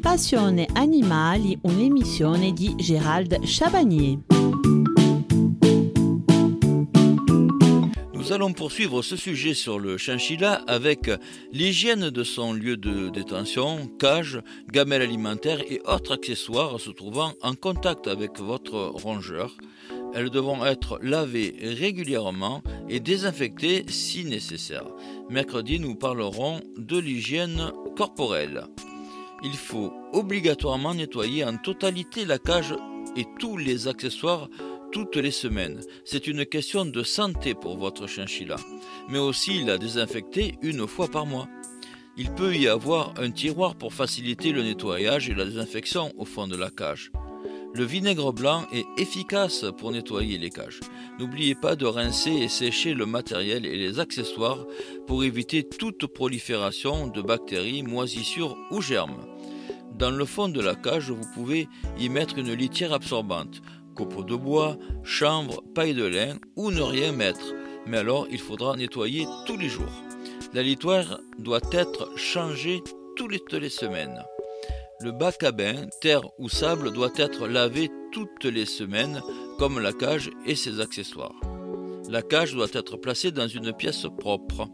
Passione Animali, un'emissione di Gérald Chabagnier. Nous allons poursuivre ce sujet sur le chinchilla avec l'hygiène de son lieu de détention, cage, gamelle alimentaire et autres accessoires se trouvant en contact avec votre rongeur. Elles devront être lavées régulièrement et désinfectées si nécessaire. Mercredi, nous parlerons de l'hygiène corporelle. Il faut obligatoirement nettoyer en totalité la cage et tous les accessoires toutes les semaines. C'est une question de santé pour votre chinchilla, mais aussi la désinfecter une fois par mois. Il peut y avoir un tiroir pour faciliter le nettoyage et la désinfection au fond de la cage. Le vinaigre blanc est efficace pour nettoyer les cages. N'oubliez pas de rincer et sécher le matériel et les accessoires pour éviter toute prolifération de bactéries, moisissures ou germes. Dans le fond de la cage, vous pouvez y mettre une litière absorbante copeaux de bois, chanvre, paille de lin ou ne rien mettre. Mais alors, il faudra nettoyer tous les jours. La litoire doit être changée toutes les semaines. Le bac à bain, terre ou sable doit être lavé toutes les semaines, comme la cage et ses accessoires. La cage doit être placée dans une pièce propre.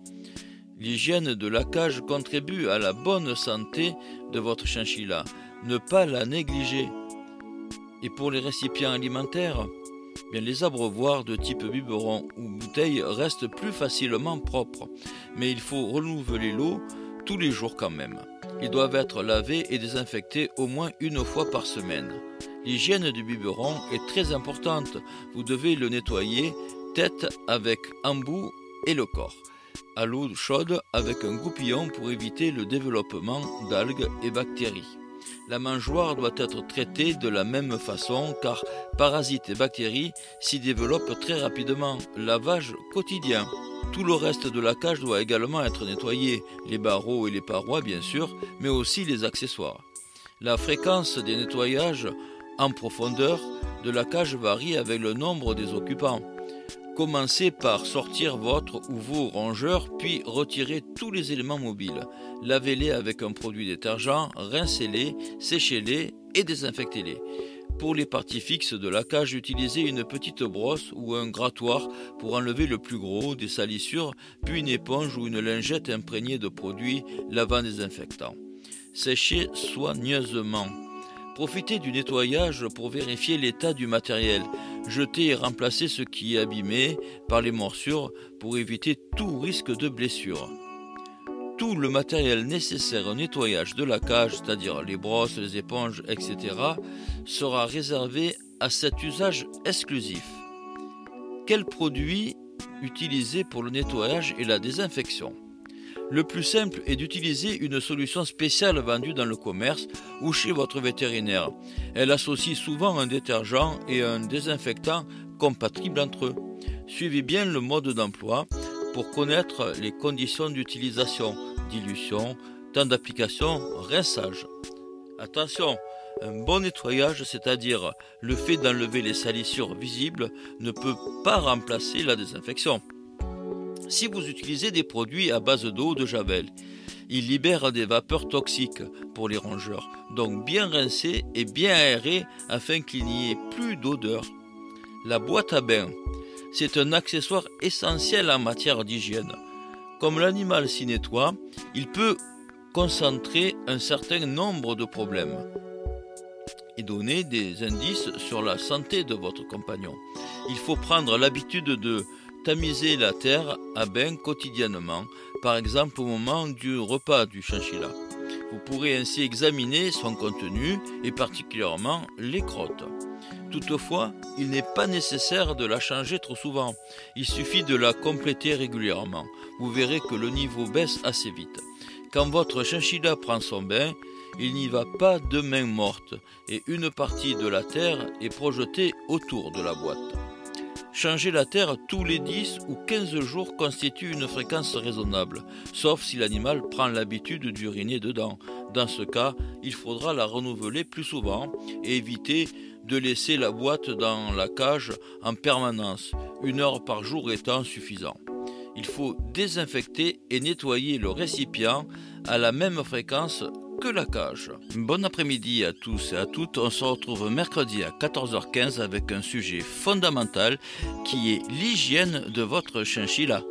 L'hygiène de la cage contribue à la bonne santé de votre chinchilla. Ne pas la négliger. Et pour les récipients alimentaires, bien les abreuvoirs de type biberon ou bouteille restent plus facilement propres, mais il faut renouveler l'eau tous les jours quand même. Ils doivent être lavés et désinfectés au moins une fois par semaine. L'hygiène du biberon est très importante. Vous devez le nettoyer tête avec embout et le corps. À l'eau chaude avec un goupillon pour éviter le développement d'algues et bactéries. La mangeoire doit être traitée de la même façon car parasites et bactéries s'y développent très rapidement. Lavage quotidien. Tout le reste de la cage doit également être nettoyé, les barreaux et les parois bien sûr, mais aussi les accessoires. La fréquence des nettoyages en profondeur de la cage varie avec le nombre des occupants. Commencez par sortir votre ou vos rongeurs, puis retirez tous les éléments mobiles. Lavez-les avec un produit détergent, rincez-les, séchez-les et désinfectez-les. Pour les parties fixes de la cage, utilisez une petite brosse ou un grattoir pour enlever le plus gros des salissures, puis une éponge ou une lingette imprégnée de produits lavant désinfectants. Séchez soigneusement. Profitez du nettoyage pour vérifier l'état du matériel. Jetez et remplacez ce qui est abîmé par les morsures pour éviter tout risque de blessure. Tout le matériel nécessaire au nettoyage de la cage, c'est-à-dire les brosses, les éponges, etc., sera réservé à cet usage exclusif. Quels produits utiliser pour le nettoyage et la désinfection? Le plus simple est d'utiliser une solution spéciale vendue dans le commerce ou chez votre vétérinaire. Elle associe souvent un détergent et un désinfectant compatibles entre eux. Suivez bien le mode d'emploi pour connaître les conditions d'utilisation, dilution, temps d'application, rinçage. Attention, un bon nettoyage, c'est-à-dire le fait d'enlever les salissures visibles, ne peut pas remplacer la désinfection si vous utilisez des produits à base d'eau de javel. Ils libèrent des vapeurs toxiques pour les rongeurs, donc bien rincés et bien aérés afin qu'il n'y ait plus d'odeur. La boîte à bain, c'est un accessoire essentiel en matière d'hygiène. Comme l'animal s'y nettoie, il peut concentrer un certain nombre de problèmes et donner des indices sur la santé de votre compagnon. Il faut prendre l'habitude de Tamiser la terre à bain quotidiennement, par exemple au moment du repas du chinchilla. Vous pourrez ainsi examiner son contenu et particulièrement les crottes. Toutefois, il n'est pas nécessaire de la changer trop souvent. Il suffit de la compléter régulièrement. Vous verrez que le niveau baisse assez vite. Quand votre chinchilla prend son bain, il n'y va pas de main morte et une partie de la terre est projetée autour de la boîte. Changer la terre tous les 10 ou 15 jours constitue une fréquence raisonnable, sauf si l'animal prend l'habitude d'uriner dedans. Dans ce cas, il faudra la renouveler plus souvent et éviter de laisser la boîte dans la cage en permanence, une heure par jour étant suffisant. Il faut désinfecter et nettoyer le récipient à la même fréquence que la cage. Bon après-midi à tous et à toutes. On se retrouve mercredi à 14h15 avec un sujet fondamental qui est l'hygiène de votre chinchilla.